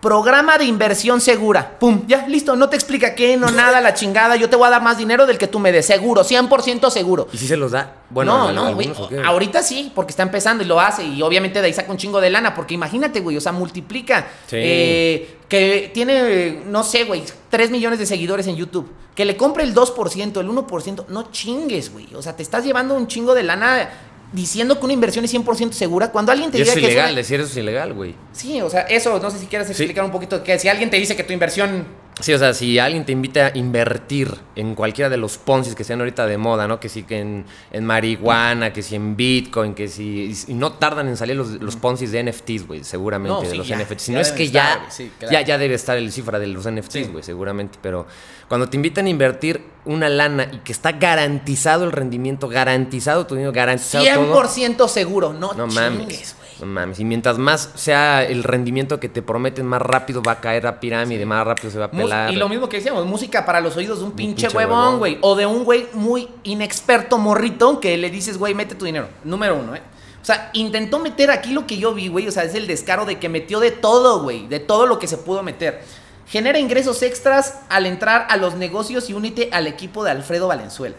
S1: Programa de inversión segura. Pum, ya, listo. No te explica qué, no nada, la chingada. Yo te voy a dar más dinero del que tú me des. Seguro, 100% seguro.
S2: ¿Y si se los da? Bueno,
S1: no, no, güey. Ahorita sí, porque está empezando y lo hace. Y obviamente de ahí saca un chingo de lana. Porque imagínate, güey, o sea, multiplica.
S2: Sí.
S1: Eh, que tiene, no sé, güey, 3 millones de seguidores en YouTube. Que le compre el 2%, el 1%. No chingues, güey. O sea, te estás llevando un chingo de lana diciendo que una inversión es 100% segura. Cuando alguien te
S2: Y eso
S1: diga
S2: es
S1: que
S2: ilegal,
S1: una-
S2: decir eso es ilegal, güey.
S1: Sí, o sea, eso, no sé si quieres explicar un poquito. Que si alguien te dice que tu inversión
S2: Sí, o sea, si alguien te invita a invertir en cualquiera de los Ponzi que sean ahorita de moda, ¿no? Que si que en, en marihuana, que si en Bitcoin, que si... Y no tardan en salir los, los Ponzi de NFTs, güey, seguramente,
S1: No,
S2: de
S1: sí,
S2: los
S1: ya,
S2: NFTs. Si no es que
S1: estar,
S2: ya,
S1: claro.
S2: ya, ya debe estar el cifra de los NFTs, güey, seguramente. Pero cuando te invitan a invertir una lana y que está garantizado el rendimiento, garantizado tu dinero, garantizado todo...
S1: 100% seguro. No,
S2: No mames. No mames. Y mientras más sea el rendimiento que te prometen, más rápido va a caer la pirámide, más rápido se va a
S1: Mus-
S2: pelar.
S1: Y lo mismo que decíamos, música para los oídos de un pinche,
S2: pinche
S1: huevón. güey. O de un güey muy inexperto morrito que le dices, güey, mete tu dinero. Número uno, ¿eh? O sea, intentó meter aquí lo que yo vi, güey. O sea, es el descaro de que metió de todo, güey. De todo lo que se pudo meter. Genera ingresos extras al entrar a los negocios y únete al equipo de Alfredo Valenzuela.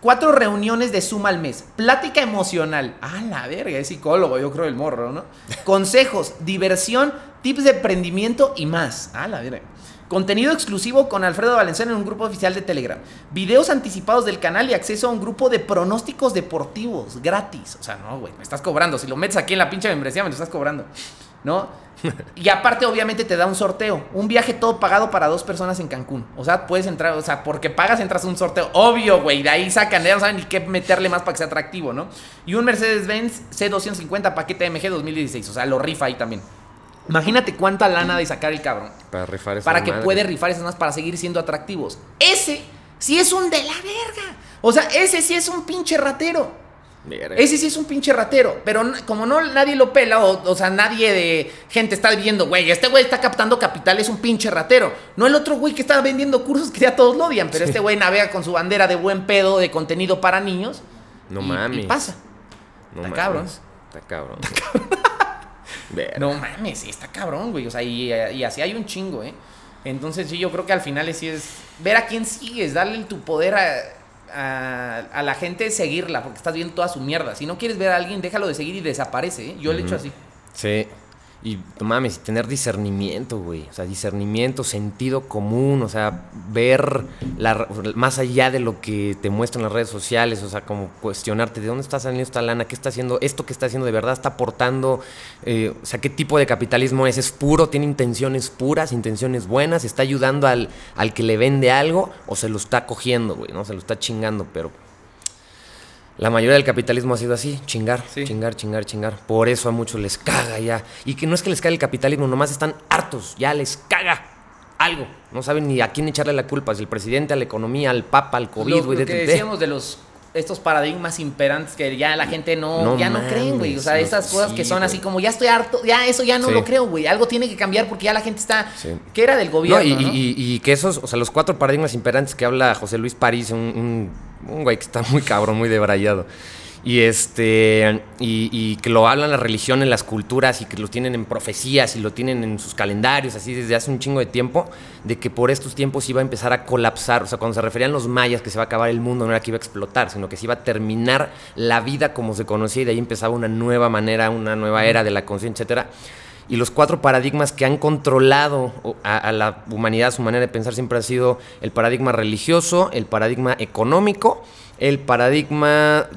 S1: Cuatro reuniones de suma al mes. Plática emocional. Ah, la verga, es psicólogo, yo creo el morro, ¿no? Consejos, diversión, tips de emprendimiento y más. Ah, la verga. Contenido exclusivo con Alfredo Valenzuela en un grupo oficial de Telegram. Videos anticipados del canal y acceso a un grupo de pronósticos deportivos gratis. O sea, no, güey, me estás cobrando. Si lo metes aquí en la pinche membresía, me lo estás cobrando. ¿No? Y aparte, obviamente, te da un sorteo. Un viaje todo pagado para dos personas en Cancún. O sea, puedes entrar, o sea, porque pagas, entras a un sorteo. Obvio, güey. De ahí sacan, ya no saben ni qué meterle más para que sea atractivo, ¿no? Y un Mercedes-Benz C250 paquete MG 2016. O sea, lo rifa ahí también. Imagínate cuánta lana de sacar el cabrón.
S2: Para rifar esa
S1: Para que
S2: madre.
S1: puede rifar esas más para seguir siendo atractivos. Ese sí es un de la verga. O sea, ese sí es un pinche ratero. Ese sí es un pinche ratero. Pero como no nadie lo pela, o, o sea, nadie de gente está viendo, güey, este güey está captando capital, es un pinche ratero. No el otro güey que está vendiendo cursos que ya todos lo odian, pero este güey navega con su bandera de buen pedo, de contenido para niños.
S2: No
S1: y-
S2: mames.
S1: Y pasa.
S2: No
S1: está cabrón.
S2: Está cabrón.
S1: No mames, está cabrón, güey. O sea, y, y así hay un chingo, ¿eh? Entonces, sí, yo creo que al final sí es ver a quién sigues, darle tu poder a, a, a la gente, seguirla, porque estás viendo toda su mierda. Si no quieres ver a alguien, déjalo de seguir y desaparece, ¿eh? Yo lo he hecho así.
S2: Sí. Y no mames, tener discernimiento, güey. O sea, discernimiento, sentido común, o sea, ver la, más allá de lo que te muestran las redes sociales, o sea, como cuestionarte de dónde está saliendo esta lana, qué está haciendo, esto que está haciendo de verdad está aportando, eh, o sea, qué tipo de capitalismo es, es puro, tiene intenciones puras, intenciones buenas, está ayudando al, al que le vende algo o se lo está cogiendo, güey, ¿no? Se lo está chingando, pero la mayoría del capitalismo ha sido así, chingar, chingar, chingar, chingar. Por eso a muchos les caga ya. Y que no es que les cague el capitalismo, nomás están hartos, ya les caga algo. No saben ni a quién echarle la culpa, si el presidente, a la economía, al papa, al COVID,
S1: güey. Lo, que decíamos de los estos paradigmas imperantes que ya la gente no, ya no creen, güey. O sea, esas cosas que son así como ya estoy harto, ya eso ya no lo creo, güey. Algo tiene que cambiar porque ya la gente está. que era del gobierno?
S2: y, que esos, o sea, los cuatro paradigmas imperantes que habla José Luis París, un un güey que está muy cabrón, muy debrayado. Y este y, que lo hablan la religión en las culturas y que lo tienen en profecías y lo tienen en sus calendarios así desde hace un chingo de tiempo de que por estos tiempos iba a empezar a colapsar, o sea, cuando se referían los mayas que se va a acabar el mundo no era que iba a explotar, sino que se iba a terminar la vida como se conocía y de ahí empezaba una nueva manera, una nueva era de la conciencia, etcétera y los cuatro paradigmas que han controlado a, la humanidad, su manera de pensar siempre ha sido el paradigma religioso, el paradigma económico, el paradigma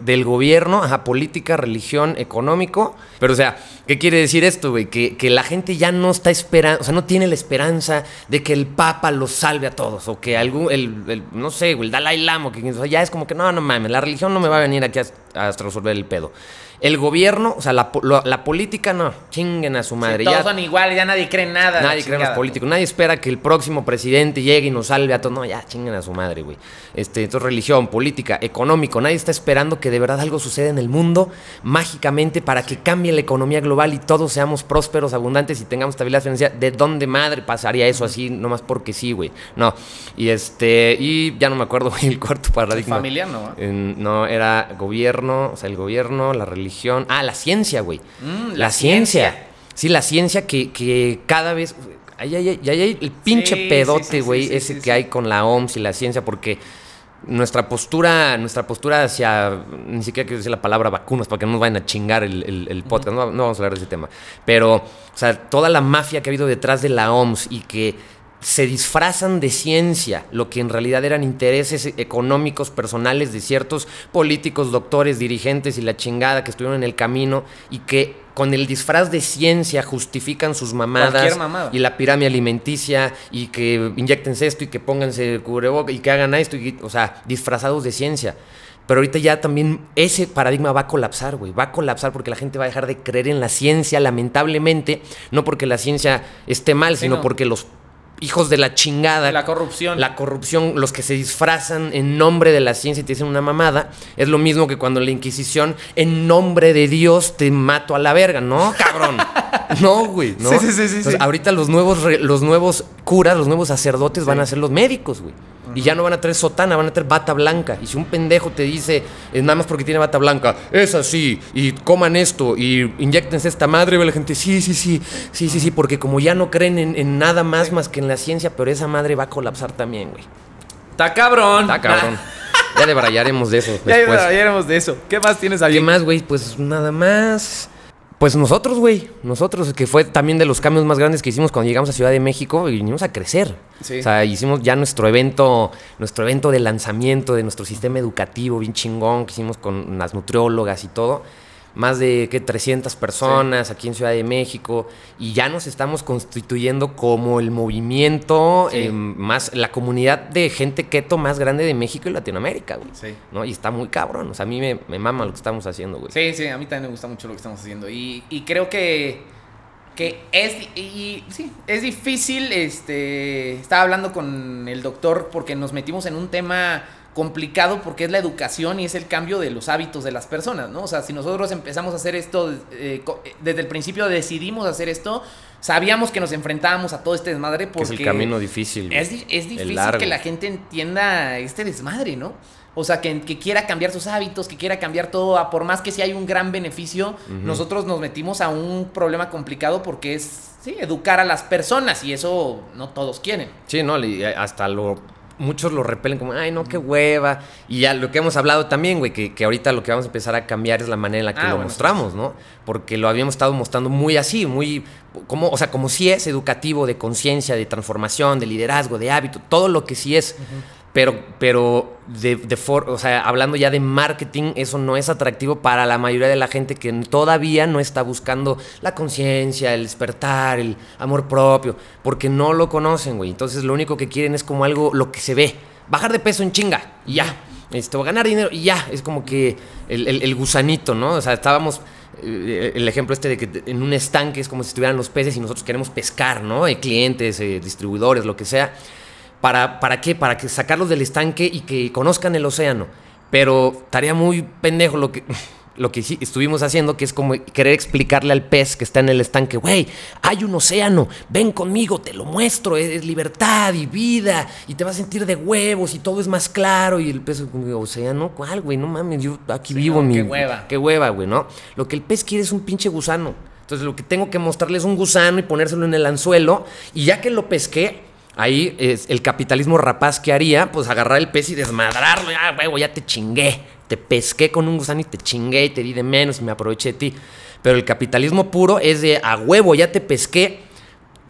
S2: del gobierno, ajá, política, religión, económico. Pero, o sea, ¿qué quiere decir esto, güey? Que, la gente ya no está esperando, o sea, no tiene la esperanza de que el Papa los salve a todos, o que algún, el, no sé, el Dalai Lama, que ya es como que, no, no mames, la religión no me va a venir aquí a resolver el pedo. El gobierno, o sea, la, política no, chinguen a su madre.
S1: todos son iguales, ya nadie cree nada.
S2: Nadie cree en los políticos. Nadie espera que el próximo presidente llegue y nos salve a todos. No, ya chinguen a su madre, güey. Este, entonces, religión, política, económico. Nadie está esperando que de verdad algo suceda en el mundo mágicamente para que cambie la economía global y todos seamos prósperos, abundantes y tengamos estabilidad financiera. ¿De dónde madre pasaría eso así? Nomás porque sí, güey. No. Y este, y ya no me acuerdo, güey, el cuarto paradigma.
S1: Familiar, no.
S2: no, era gobierno, o sea, el gobierno, la religión Ah, la ciencia, güey. Mm, la, ciencia. Sí, la ciencia que, cada vez. Ay, ay, ay, el pinche pedote, güey, ese que hay con la OMS y la ciencia, porque nuestra postura, nuestra postura hacia, ni siquiera quiero decir la palabra vacunas, para que no nos vayan a chingar el, podcast, no, no, vamos a hablar de ese tema, pero, o sea, toda la mafia que ha habido detrás de la OMS y que se disfrazan de ciencia lo que en realidad eran intereses económicos personales de ciertos políticos, doctores, dirigentes y la chingada que estuvieron en el camino y que con el disfraz de ciencia justifican sus mamadas y la pirámide alimenticia y que inyectense esto y que pónganse cubreboca y que hagan esto, y, o sea, disfrazados de ciencia. Pero ahorita ya también ese paradigma va a colapsar, güey. Va a colapsar porque la gente va a dejar de creer en la ciencia, lamentablemente. No porque la ciencia esté mal, sino porque los hijos de la chingada.
S1: La corrupción.
S2: La corrupción, los que se disfrazan en nombre de la ciencia y te dicen una mamada, es lo mismo que cuando la Inquisición, en nombre de Dios, te mato a la verga. No, cabrón. no, güey. ¿no? Sí, sí, sí, Ahorita los nuevos, los nuevos curas, los nuevos sacerdotes van a ser los médicos, güey. Y ya no van a traer sotana, van a traer bata blanca. Y si un pendejo te dice, es nada más porque tiene bata blanca, es así, y coman esto, y inyectense esta madre, ve la gente, sí, sí, sí, sí, sí, sí, porque como ya no creen en, nada más más que en la ciencia, pero esa madre va a colapsar también, güey.
S1: Está cabrón.
S2: Está cabrón. ya debrayaremos de eso.
S1: Ya debrayaremos de eso. ¿Qué más tienes ahí?
S2: ¿Qué más, güey? Pues nada más. Pues nosotros, güey, nosotros, que fue también de los cambios más grandes que hicimos cuando llegamos a Ciudad de México y vinimos a crecer. O sea, hicimos ya nuestro evento, nuestro evento de lanzamiento de nuestro sistema educativo bien chingón que hicimos con las nutriólogas y todo más de ¿qué? 300 personas aquí en Ciudad de México y ya nos estamos constituyendo como el movimiento eh, más la comunidad de gente keto más grande de México y Latinoamérica, güey. Sí. ¿no? Y está muy cabrón, o sea, a mí me, mama lo que estamos haciendo, güey.
S1: Sí, sí, a mí también me gusta mucho lo que estamos haciendo y, y creo que que es y, sí, es difícil este estaba hablando con el doctor porque nos metimos en un tema complicado porque es la educación y es el cambio de los hábitos de las personas, ¿no? O sea, si nosotros empezamos a hacer esto, eh, eh, desde el principio decidimos hacer esto, sabíamos que nos enfrentábamos a todo este desmadre porque...
S2: es el camino difícil.
S1: Es, es difícil que la gente entienda este desmadre, ¿no? O sea, que, quiera cambiar sus hábitos, que quiera cambiar todo, por más que si hay un gran beneficio, nosotros nos metimos a un problema complicado porque es, sí, educar a las personas y eso no todos quieren.
S2: Sí, no, hasta lo muchos lo repelen como, ay, no, qué hueva. Y ya lo que hemos hablado también, güey, que, que ahorita lo que vamos a empezar a cambiar es la manera en la que
S1: Ah,
S2: lo
S1: bueno,
S2: mostramos, ¿no? Porque lo habíamos estado mostrando muy así, muy, como, o sea, como si es educativo, de conciencia, de transformación, de liderazgo, de hábito, todo lo que sí es. Pero, pero de, de for- o sea, hablando ya de marketing, eso no es atractivo para la mayoría de la gente que todavía no está buscando la conciencia, el despertar, el amor propio, porque no lo conocen, güey. Entonces lo único que quieren es como algo, lo que se ve. Bajar de peso en chinga y ya. Esto, ganar dinero y ya. Es como que el, el- el gusanito, ¿no? O sea, estábamos eh, el ejemplo este de que en un estanque es como si estuvieran los peces y nosotros queremos pescar, ¿no? Eh, clientes, eh, distribuidores, lo que sea. ¿Para, ¿Para qué? Para que sacarlos del estanque y que conozcan el océano. Pero estaría muy pendejo lo que, lo que estuvimos haciendo, que es como querer explicarle al pez que está en el estanque, güey, hay un océano, ven conmigo, te lo muestro, es, libertad y vida, y te vas a sentir de huevos y todo es más claro. Y el pez, océano, ¿cuál, güey? No mames, yo aquí vivo
S1: no,
S2: mi...
S1: qué hueva.
S2: Qué hueva, güey, ¿no? Lo que el pez quiere es un pinche gusano. Entonces lo que tengo que mostrarle es un gusano y ponérselo en el anzuelo. Y ya que lo pesqué, ahí es el capitalismo rapaz que haría, pues agarrar el pez y desmadrarlo. Ya, huevo, ya te chingué. Te pesqué con un gusano y te chingué y te di de menos y me aproveché de ti. Pero el capitalismo puro es de a huevo, ya te pesqué.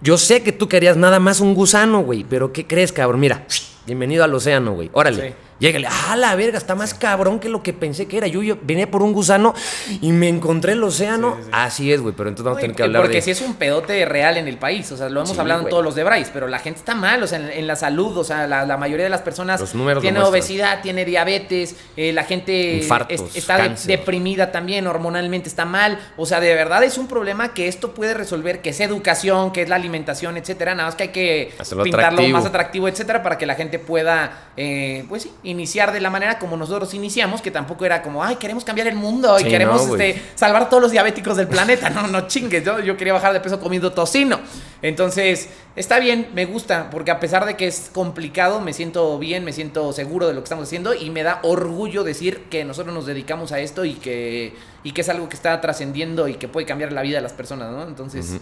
S2: Yo sé que tú querías nada más un gusano, güey. Pero ¿qué crees, cabrón? Mira, bienvenido al océano, güey. Órale. Llégale, ah, la verga, está más cabrón que lo que pensé que era. Yo, yo venía por un gusano y me encontré el océano.
S1: Sí, sí, sí.
S2: Así es, güey, pero entonces vamos a tener que hablar
S1: porque
S2: de...
S1: si es un pedote real en el país, o sea, lo hemos
S2: Sí,
S1: hablado en todos los de Bryce, pero la gente está mal, o sea, en, en la salud, o sea, la, la mayoría de las personas tiene obesidad, tiene diabetes, eh, la gente
S2: Infartos,
S1: es- está de- deprimida también, hormonalmente está mal, o sea, de verdad es un problema que esto puede resolver, que es educación, que es la alimentación, etcétera, nada más que hay que
S2: Hacerlo
S1: pintarlo
S2: atractivo.
S1: más atractivo, etcétera, para que la gente pueda, eh, pues sí, iniciar de la manera como nosotros iniciamos, que tampoco era como, ay, queremos cambiar el mundo y
S2: Sí,
S1: queremos
S2: no,
S1: este, salvar todos los diabéticos del planeta. No, no chingues. Yo, yo quería bajar de peso comiendo tocino. Entonces, está bien, me gusta, porque a pesar de que es complicado, me siento bien, me siento seguro de lo que estamos haciendo y me da orgullo decir que nosotros nos dedicamos a esto y que, y que es algo que está trascendiendo y que puede cambiar la vida de las personas, ¿no? Entonces,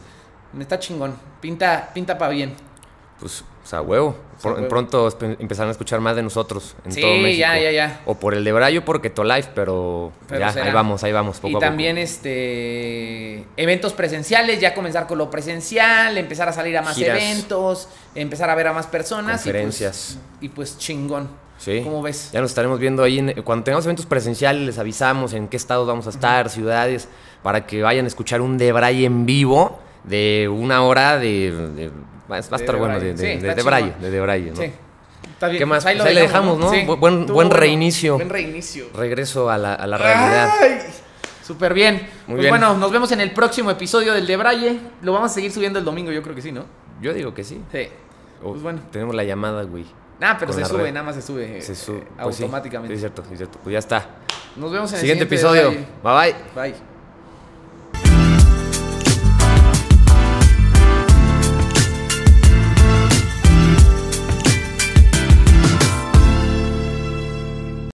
S1: me está chingón. Pinta, pinta para bien.
S2: Pues, o sea, huevo.
S1: Huevo.
S2: Pronto empezarán a escuchar más de nosotros en
S1: Sí,
S2: todo México.
S1: ya, ya, ya.
S2: O por el de Brayo, por Keto Life, pero,
S1: Pero
S2: ya,
S1: será.
S2: ahí vamos, ahí vamos, poco
S1: y
S2: a poco.
S1: también este eventos presenciales, ya comenzar con lo presencial, empezar a salir a más
S2: Giras.
S1: eventos, empezar a ver a más personas
S2: Conferencias.
S1: y pues, y pues chingón.
S2: Sí.
S1: ¿Cómo ves?
S2: Ya nos estaremos viendo ahí. en- cuando tengamos eventos presencices, les avisamos en qué estados vamos a estar, ciudades, para que vayan a escuchar un Debray en vivo de una hora de. de- va a estar bueno, de, de, de
S1: chingón.
S2: de Debray, ¿no?
S1: Sí. Está bien.
S2: ¿Qué más?
S1: Pues
S2: Pues ahí le dejamos, ¿no?
S1: Sí.
S2: Bu- buen- buen reinicio.
S1: Buen reinicio.
S2: Regreso a la, a la realidad.
S1: Ay, Súper bien.
S2: Muy
S1: pues
S2: bien.
S1: bueno, nos vemos en el próximo episodio del de Braille. Lo vamos a seguir subiendo el domingo, yo creo que sí, ¿no?
S2: Yo digo que sí.
S1: Sí.
S2: O-
S1: Pues bueno.
S2: Tenemos la llamada, güey.
S1: Nah, pero se sube,
S2: red.
S1: nada más se sube.
S2: Se
S1: eh,
S2: sube. Pues
S1: automáticamente.
S2: Sí, es cierto, es cierto. Pues ya está.
S1: Nos vemos en
S2: Siguiente
S1: el siguiente
S2: episodio.
S1: de Braille.
S2: Bye bye.
S1: Bye.